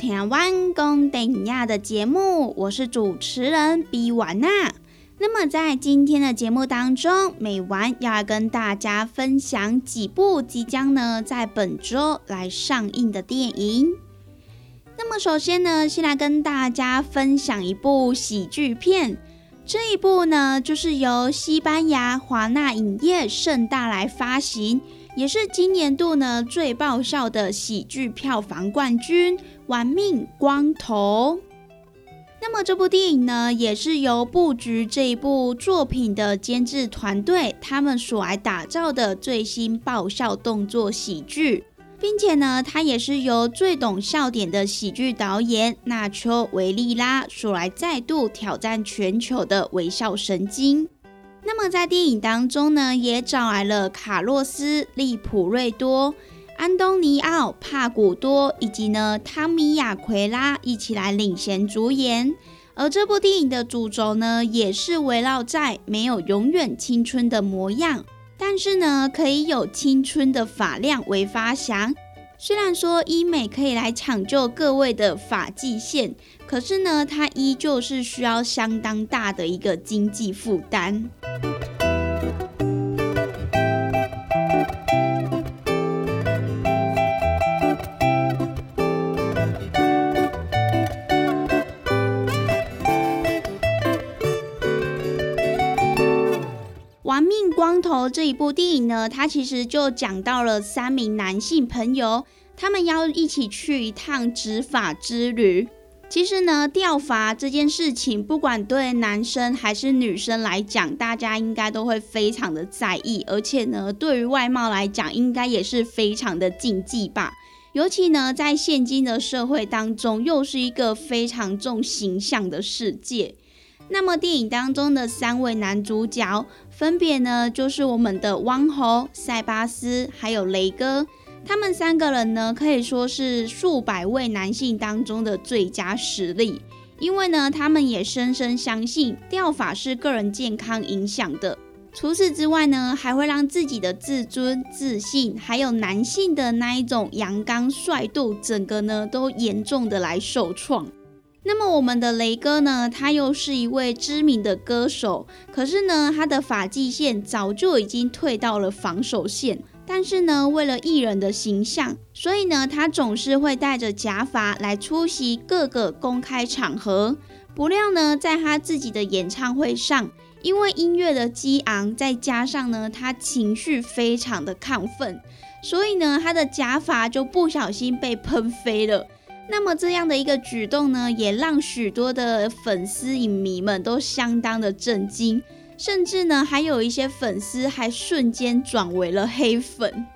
台湾公等亚的节目，我是主持人比瓦娜。那么在今天的节目当中，美完要来跟大家分享几部即将呢在本周来上映的电影。那么首先呢，先来跟大家分享一部喜剧片。这一部呢，就是由西班牙华纳影业盛大来发行。也是今年度呢最爆笑的喜剧票房冠军《玩命光头》。那么这部电影呢，也是由布局这一部作品的监制团队他们所来打造的最新爆笑动作喜剧，并且呢，它也是由最懂笑点的喜剧导演纳丘维利拉所来再度挑战全球的微笑神经。那么在电影当中呢，也找来了卡洛斯·利普瑞多、安东尼奥·帕古多以及呢汤米亚奎拉一起来领衔主演。而这部电影的主轴呢，也是围绕在没有永远青春的模样，但是呢，可以有青春的发量为发祥。虽然说医美可以来抢救各位的发际线，可是呢，它依旧是需要相当大的一个经济负担。头这一部电影呢，它其实就讲到了三名男性朋友，他们要一起去一趟执法之旅。其实呢，掉发这件事情，不管对男生还是女生来讲，大家应该都会非常的在意，而且呢，对于外貌来讲，应该也是非常的禁忌吧。尤其呢，在现今的社会当中，又是一个非常重形象的世界。那么电影当中的三位男主角，分别呢就是我们的汪侯、塞巴斯，还有雷哥。他们三个人呢，可以说是数百位男性当中的最佳实力。因为呢，他们也深深相信钓法是个人健康影响的。除此之外呢，还会让自己的自尊、自信，还有男性的那一种阳刚帅度，整个呢都严重的来受创。那么我们的雷哥呢？他又是一位知名的歌手，可是呢，他的发际线早就已经退到了防守线。但是呢，为了艺人的形象，所以呢，他总是会带着假发来出席各个公开场合。不料呢，在他自己的演唱会上，因为音乐的激昂，再加上呢，他情绪非常的亢奋，所以呢，他的假发就不小心被喷飞了。那么这样的一个举动呢，也让许多的粉丝影迷们都相当的震惊，甚至呢，还有一些粉丝还瞬间转为了黑粉。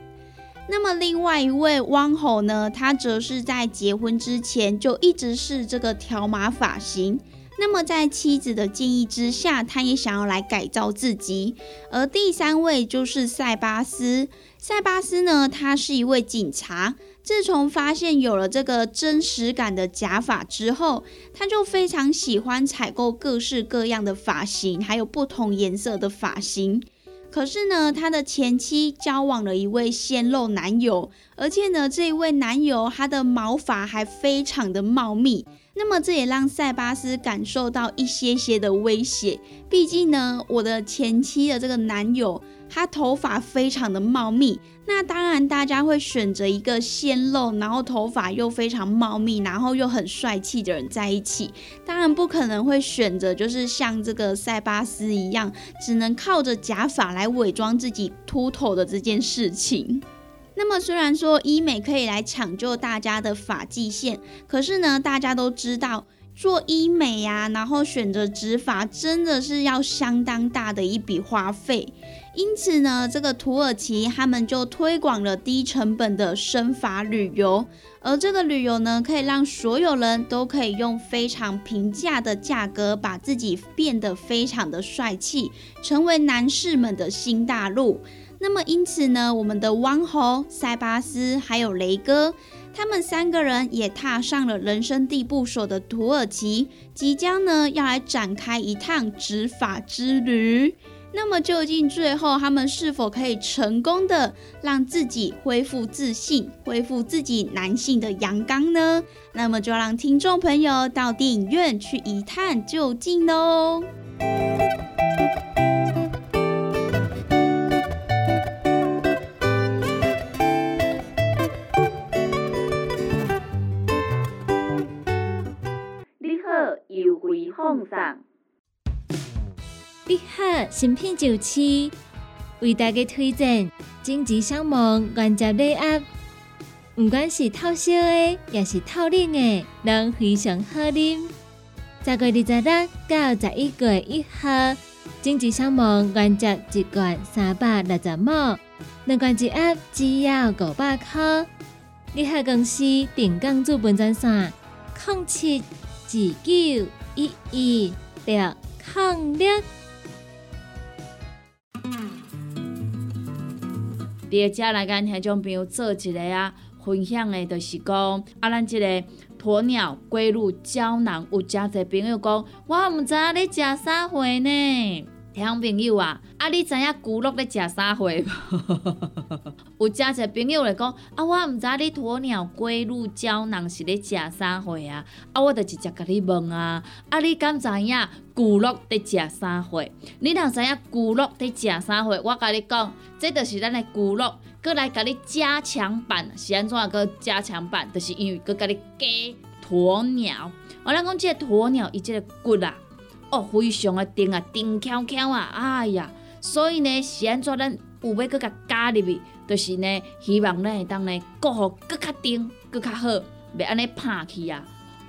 那么另外一位汪吼呢，他则是在结婚之前就一直是这个条码发型。那么在妻子的建议之下，他也想要来改造自己。而第三位就是塞巴斯。塞巴斯呢，他是一位警察。自从发现有了这个真实感的假发之后，他就非常喜欢采购各式各样的发型，还有不同颜色的发型。可是呢，他的前妻交往了一位鲜肉男友，而且呢，这一位男友他的毛发还非常的茂密。那么这也让塞巴斯感受到一些些的威胁。毕竟呢，我的前妻的这个男友，他头发非常的茂密。那当然，大家会选择一个鲜肉，然后头发又非常茂密，然后又很帅气的人在一起。当然不可能会选择就是像这个塞巴斯一样，只能靠着假发来伪装自己秃头的这件事情。那么虽然说医美可以来抢救大家的发际线，可是呢，大家都知道做医美呀，然后选择植发真的是要相当大的一笔花费。因此呢，这个土耳其他们就推广了低成本的生法旅游，而这个旅游呢，可以让所有人都可以用非常平价的价格，把自己变得非常的帅气，成为男士们的新大陆。那么，因此呢，我们的汪猴、塞巴斯还有雷哥，他们三个人也踏上了人生地不熟的土耳其，即将呢要来展开一趟执法之旅。那么，究竟最后他们是否可以成功的让自己恢复自信，恢复自己男性的阳刚呢？那么，就让听众朋友到电影院去一探究竟喽。放上，你好，新品就市为大家推荐荆棘香芒原汁礼盒，不管是透烧的，也是透冷的，拢非常好啉。十月二十六到十一月一号，荆棘香芒原汁一罐三百六十毛，两罐一盒只要五百块。你好，公司定岗主本专线：零七二九。一一六抗六。第二只来跟听众朋友做一个啊，分享的，就是讲啊，咱即个鸵鸟龟乳胶囊，有诚侪朋友讲，我毋知影你食啥货呢？听众朋友啊，啊，你知影骨碌咧食啥货无？有诚侪朋友来讲，啊，我毋知你鸵鸟龟乳胶囊是咧食啥货啊？啊，我就直接甲你问啊，啊，你敢知影骨碌伫食啥货？你若知影骨碌伫食啥货，我甲你讲，这就是咱的骨碌，搁来甲你加强版，是安怎个加强版？就是因为搁甲你加鸵鸟。我咱讲即个鸵鸟，伊即个骨啊。哦，非常的甜啊，甜翘翘啊，哎呀，所以呢，是安怎咱有要搁甲加入去，就是呢，希望咱会当呢，过好搁较甜，搁较好，袂安尼拍去啊，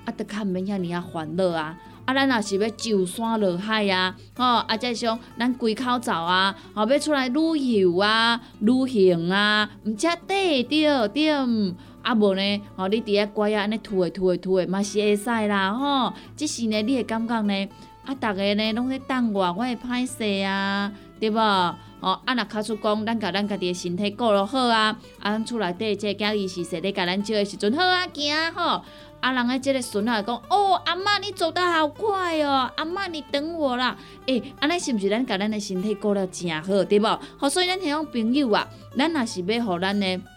啊，得较毋免遐尔啊烦恼啊，啊，咱若是要上山落海啊，吼，啊，再像咱归口走啊，吼，要出来旅游啊、旅行啊，毋则得着对，啊无呢，吼，你伫遐乖啊，安尼吐诶吐诶吐诶，嘛是会使啦，吼，只是呢，你会感觉呢？啊，逐个呢拢咧等我，我会歹势啊，对无？哦，啊，若卡出讲，咱甲咱家己的身体顾落好啊，啊，咱厝内底即个囝己是说咧，甲咱照的时阵好啊，行吼。啊，人诶即个孙仔讲，哦，阿嬷你走得好快哦，阿嬷你等我啦。诶，安尼是毋是咱甲咱诶身体顾了诚好，对无？好，所以咱迄种朋友啊，咱若是要互咱诶。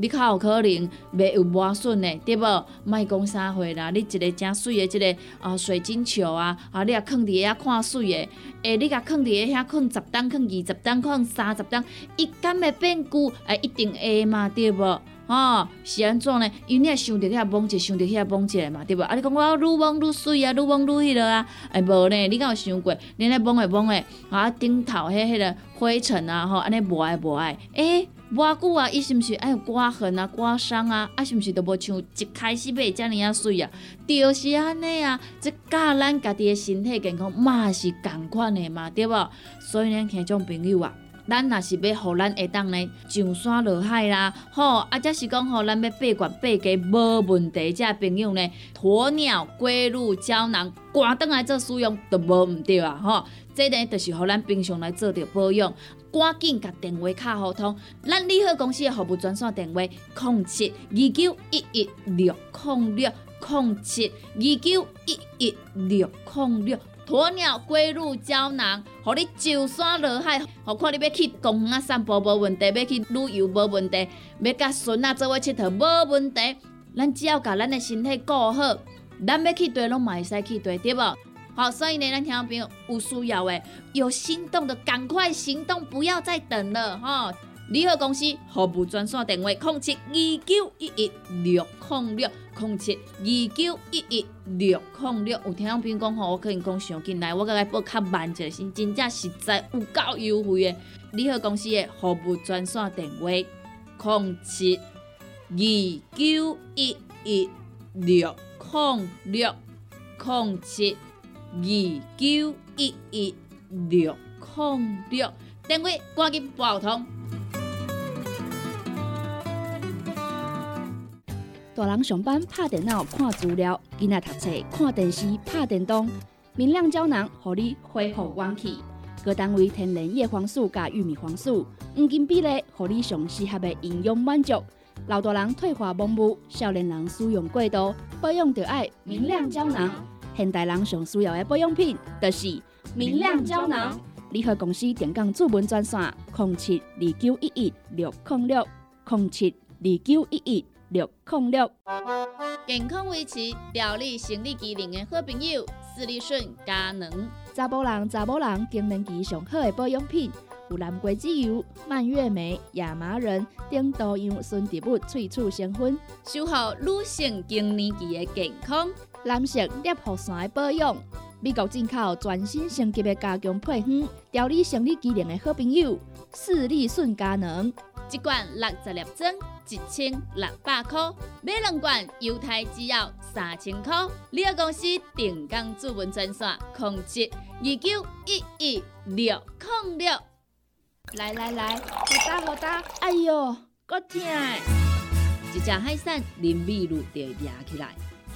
你较有可能袂有磨损的，对无？莫讲啥货啦，你一个诚水的，一个啊水晶球啊，啊你啊放伫遐看水的，诶，你甲放伫遐放十担，放二十担，放三十担，伊敢会变旧？诶，一定会嘛，对无？吼，是安怎呢？因为你也想着遐摸者，想着遐摸者嘛，对无？啊，你讲我愈摸愈水啊，愈摸愈迄落啊，哎无呢？你敢有想过？你咧摸诶摸诶，啊顶头迄迄个灰尘啊，吼，安尼无爱无爱，诶。偌久啊，伊是毋是爱有刮痕啊、刮伤啊？啊，是毋是都无像一开始买遮尔啊水啊？就是安尼啊，即教咱家己的身体健康嘛是共款的嘛，对无？所以呢，听种朋友啊，咱若是要互咱会当呢上山落海啦，吼，啊，则是讲吼，咱要八罐八家无问题，遮朋友呢，鸵鸟龟乳胶囊挂倒来做使用都无毋对啊，吼，这呢就是互咱平常来做着保养。赶紧甲电话卡互通，咱利好公司的服务专线电话：零七二九一一六零六零七二九一一六零六。鸵鸟龟乳胶囊，互你上山落海，何看你要去公园散步无问题，要去旅游无问题，要甲孙仔做伙佚佗无问题。咱只要甲咱的身体顾好，咱要去对拢嘛会使去对，对无？好，所以呢，咱听众朋友有需要诶，有心动的赶快行动，不要再等了哈！利好公司服务专线电话：零七二九一一六零六零七二九一一六零六。有听众朋友讲吼，我可能讲上进来，我甲伊报较慢一下，是真正实在有够优惠诶！利好公司的服务专线电话：零七二九一一六零六零七。二九一一六零六，电话赶紧拨通。大人上班拍电脑看资料，囡仔读册看电视拍电动。明亮胶囊，互你恢复元气。各单位天然叶黄素加玉米黄素，黄金比例，互你上适合的营养满足。老大人退化盲目，少年人使用过度，保养就爱明亮胶囊。现代人上需要的保养品，就是明亮胶囊。联合公司电讲主文专线：零七二九一一六零六零七二九一一六零六。健康维持、调理生理机能的好朋友——斯利顺佳能。查甫人、查某人更年期上好的保养品，有蓝桂枝油、蔓越莓、亚麻仁等多样纯植物萃取成分，守护女性更年期的健康。蓝色裂护伞的保养，美国进口全新升级的加强配方，调理生理机能的好朋友——视力顺佳能，一罐六十粒装，一千六百块；买两罐，犹太只要三千块。你个公司定岗主文专线：控制二九一一六零六。来来来，好打好打！哎呦，够痛！一只海扇林密路就压起来。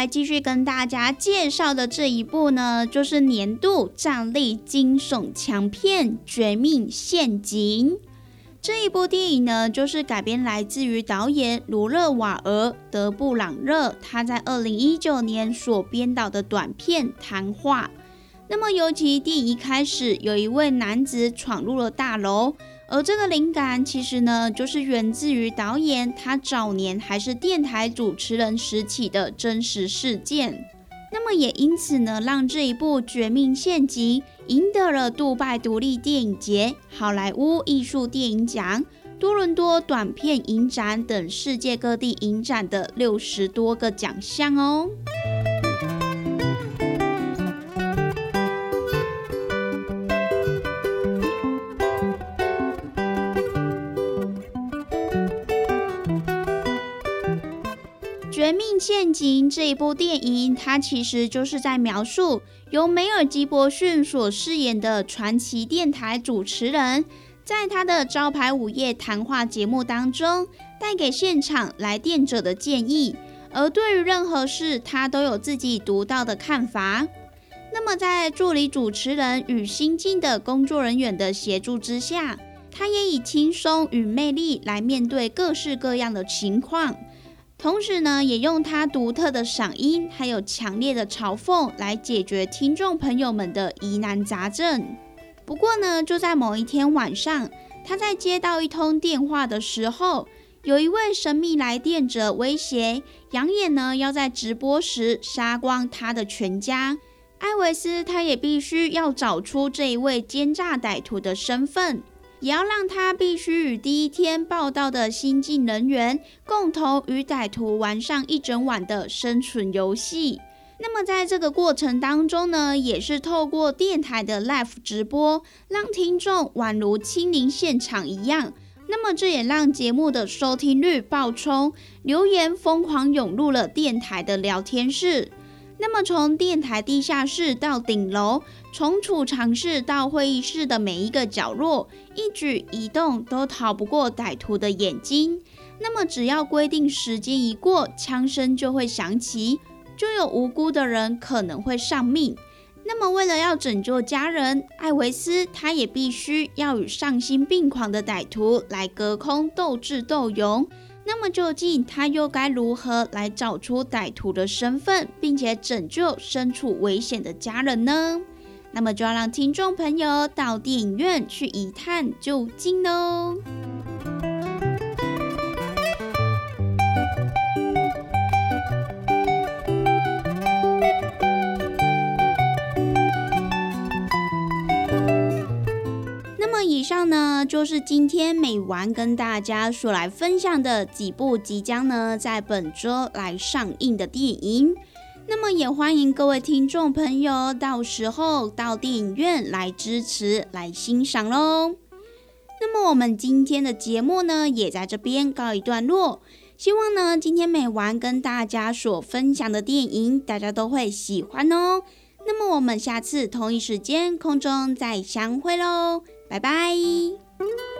来继续跟大家介绍的这一部呢，就是年度战力惊悚强片《绝命陷阱》。这一部电影呢，就是改编来自于导演卢勒瓦尔·德布朗热他在二零一九年所编导的短片《谈话》。那么，尤其电影一开始，有一位男子闯入了大楼，而这个灵感其实呢，就是源自于导演他早年还是电台主持人时起的真实事件。那么也因此呢，让这一部《绝命陷阱》赢得了杜拜独立电影节、好莱坞艺术电影奖、多伦多短片影展等世界各地影展的六十多个奖项哦。《陷阱》这一部电影，它其实就是在描述由梅尔吉伯逊所饰演的传奇电台主持人，在他的招牌午夜谈话节目当中，带给现场来电者的建议，而对于任何事，他都有自己独到的看法。那么，在助理主持人与新进的工作人员的协助之下，他也以轻松与魅力来面对各式各样的情况。同时呢，也用他独特的嗓音，还有强烈的嘲讽来解决听众朋友们的疑难杂症。不过呢，就在某一天晚上，他在接到一通电话的时候，有一位神秘来电者威胁，扬言呢要在直播时杀光他的全家。艾维斯他也必须要找出这一位奸诈歹徒的身份。也要让他必须与第一天报道的新进人员共同与歹徒玩上一整晚的生存游戏。那么在这个过程当中呢，也是透过电台的 live 直播，让听众宛如亲临现场一样。那么这也让节目的收听率爆冲，留言疯狂涌入了电台的聊天室。那么，从电台地下室到顶楼，从储藏室到会议室的每一个角落，一举一动都逃不过歹徒的眼睛。那么，只要规定时间一过，枪声就会响起，就有无辜的人可能会丧命。那么，为了要拯救家人，艾维斯他也必须要与丧心病狂的歹徒来隔空斗智斗勇。那么究竟他又该如何来找出歹徒的身份，并且拯救身处危险的家人呢？那么就要让听众朋友到电影院去一探究竟喽。上呢，就是今天美玩跟大家所来分享的几部即将呢在本周来上映的电影。那么也欢迎各位听众朋友到时候到电影院来支持、来欣赏喽。那么我们今天的节目呢，也在这边告一段落。希望呢，今天美玩跟大家所分享的电影，大家都会喜欢哦。那么我们下次同一时间空中再相会喽。拜拜。